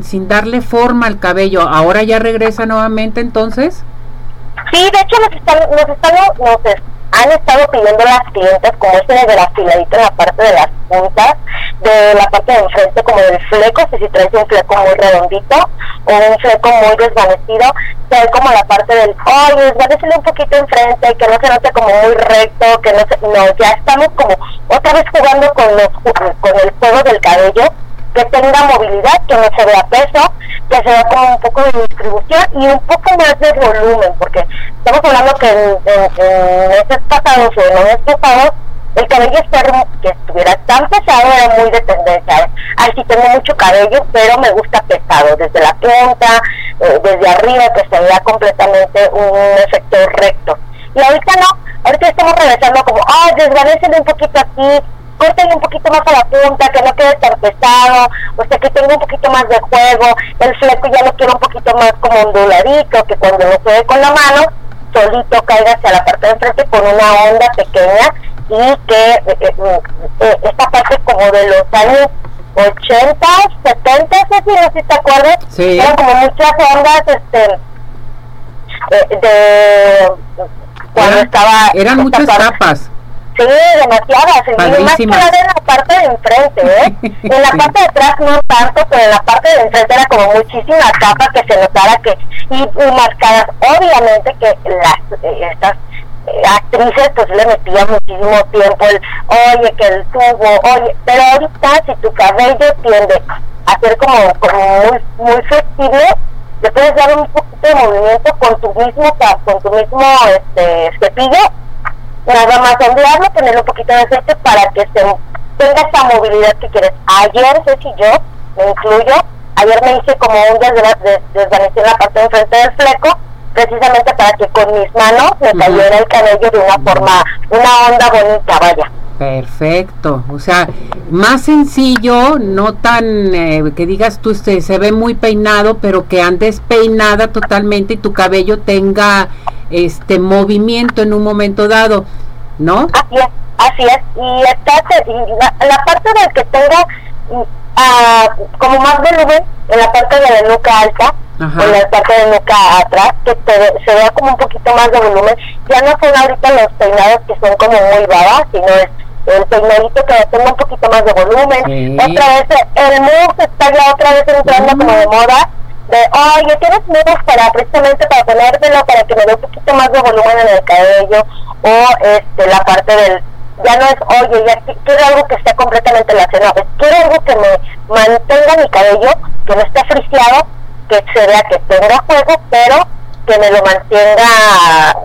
sin darle forma al cabello, ¿ahora ya regresa nuevamente entonces? Sí, de hecho nos están, nos están, nos han estado pidiendo las clientes como ese de la filadita en la parte de las puntas, de la parte de enfrente como del fleco, si, si traes un fleco muy redondito o un fleco muy desvanecido, se como la parte del, oye, desvanecele un poquito enfrente, que no se note como muy recto, que no se, no, ya estamos como otra vez jugando con los, con el juego del cabello, que tenga movilidad, que no se vea peso, que se vea como un poco de distribución y un poco más de volumen, porque estamos hablando que en, en, meses pasados o en meses pasados el cabello que estuviera tan pesado era muy de tendencia. Ay, sí tengo mucho cabello, pero me gusta pesado, desde la punta, eh, desde arriba, que se vea completamente un efecto recto. Y ahorita no, ahorita estamos regresando como, ay, desvanecen un poquito aquí, un poquito más a la punta, que no quede tan pesado, o sea, que tenga un poquito más de juego, el fleco ya lo quiero un poquito más como onduladito, que cuando lo quede con la mano, solito caiga hacia la parte de enfrente con una onda pequeña y que eh, eh, eh, esta parte como de los años 80, 70, no sé si te acuerdas, sí. eran como muchas ondas este de cuando eran, estaba eran muchas capas Sí, demasiadas. Y más que en la parte de enfrente, ¿eh? En la parte de atrás no tanto, pero en la parte de enfrente era como muchísima capa que se notara que... Y, y marcadas, obviamente que las eh, estas eh, actrices pues le metían muchísimo tiempo el, oye, que el tubo, oye, pero ahorita si tu cabello tiende a ser como, como muy, muy flexible, le puedes dar un poquito de movimiento con tu mismo, con tu mismo este, cepillo nada más ondearlo, ponerle un poquito de aceite para que se tenga esa movilidad que quieres. Ayer, sé si yo, me incluyo, ayer me hice como un desvanecido en la parte de enfrente del fleco, precisamente para que con mis manos me cayera el cabello de una forma, una onda bonita, vaya. Perfecto, o sea, más sencillo, no tan eh, que digas tú se, se ve muy peinado, pero que andes peinada totalmente y tu cabello tenga este movimiento en un momento dado, ¿no? Así es, así es. Y, está, y la, la, parte del que tenga uh, como más volumen en la parte de la nuca alta, Ajá. en la parte de nuca atrás, que te, se vea como un poquito más de volumen. Ya no son ahorita los peinados que son como muy babas, sino es el peinadito que tenga un poquito más de volumen. Sí. Otra vez el mousse está ya otra vez entrando uh. como de moda de, oye, tienes nudos para precisamente para ponérmelo, para que me dé un poquito más de volumen en el cabello, o este la parte del, ya no es, oye, ya quiero algo que esté completamente lacionado, es, quiero algo que me mantenga mi cabello, que no esté friseado, que se vea que tenga juego, pero que me lo mantenga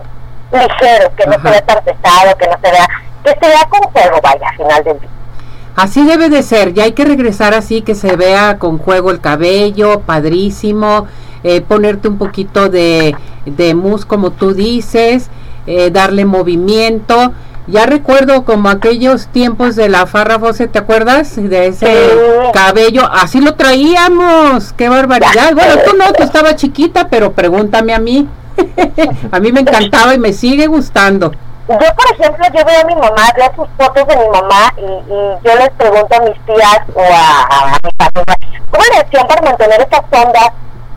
ligero, que no se vea tan pesado, que no se vea, que se vea con juego, vaya, al final del día. Así debe de ser, ya hay que regresar así, que se vea con juego el cabello, padrísimo, eh, ponerte un poquito de, de mousse como tú dices, eh, darle movimiento. Ya recuerdo como aquellos tiempos de la farra ¿te acuerdas? De ese sí. cabello, así lo traíamos, qué barbaridad. Bueno, tú no, tú estabas chiquita, pero pregúntame a mí. a mí me encantaba y me sigue gustando yo por ejemplo yo veo a mi mamá veo sus fotos de mi mamá y, y yo les pregunto a mis tías o a, a, a mi familia cómo le hacían para mantener esas ondas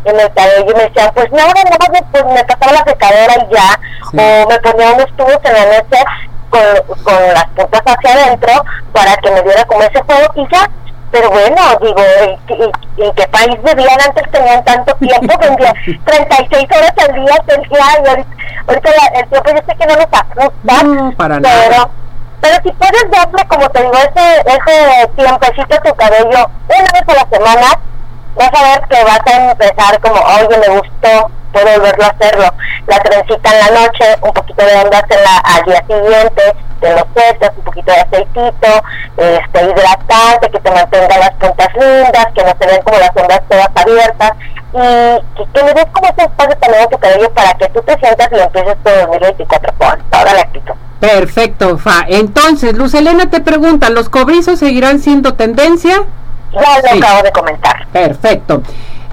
en el cabello y me decían pues no nada más me, pues, me pasaba la secadora y ya sí. o me ponía unos tubos en la noche con, con las puntas hacia adentro para que me diera como ese juego y ya pero bueno, digo, ¿en, en qué país vivían antes? Tenían tanto tiempo, vendían 36 horas al día, tenía, y ahorita, ahorita la, el tiempo yo sé que no nos ajusta, no, para pero, nada. pero si puedes darle, como te digo, ese, ese tiempecito a tu cabello una vez a la semana, vas a ver que vas a empezar como, oye, me gustó, puedo volverlo a hacerlo. La trencita en la noche, un poquito de la, al día siguiente, te lo sueltas, un poquito de aceitito, este, hidratante, que te mantenga las puntas lindas, que no se ven como las ondas todas abiertas, y que, que le des como ese espacio también a tu cabello para que tú te sientas y empieces todo 2024 con toda la actitud. Perfecto, Fa. Entonces, Luz Elena te pregunta, ¿los cobrizos seguirán siendo tendencia? Ya lo sí. acabo de comentar. Perfecto.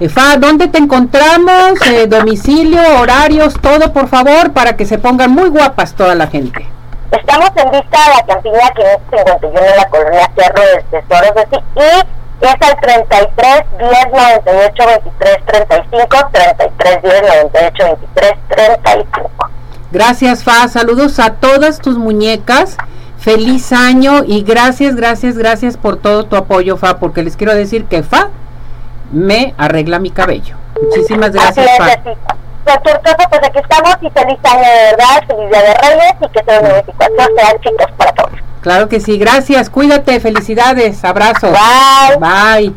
Fa, ¿dónde te encontramos? Eh, domicilio, horarios, todo, por favor, para que se pongan muy guapas toda la gente. Estamos en vista de la cantina 551 en la colonia Cerro de Tesoros de sí, y es al 33 10 98 23 35, 33 10 98 23 35. Gracias, Fa. Saludos a todas tus muñecas. Feliz año y gracias, gracias, gracias por todo tu apoyo, Fa, porque les quiero decir que Fa me arregla mi cabello. Muchísimas gracias, es, Fa. Cualquier cosa, pues aquí estamos y feliz año de verdad, feliz día de Reyes y que este 2024 sean chicos para todos. Claro que sí, gracias. Cuídate, felicidades, abrazo. Bye. Bye.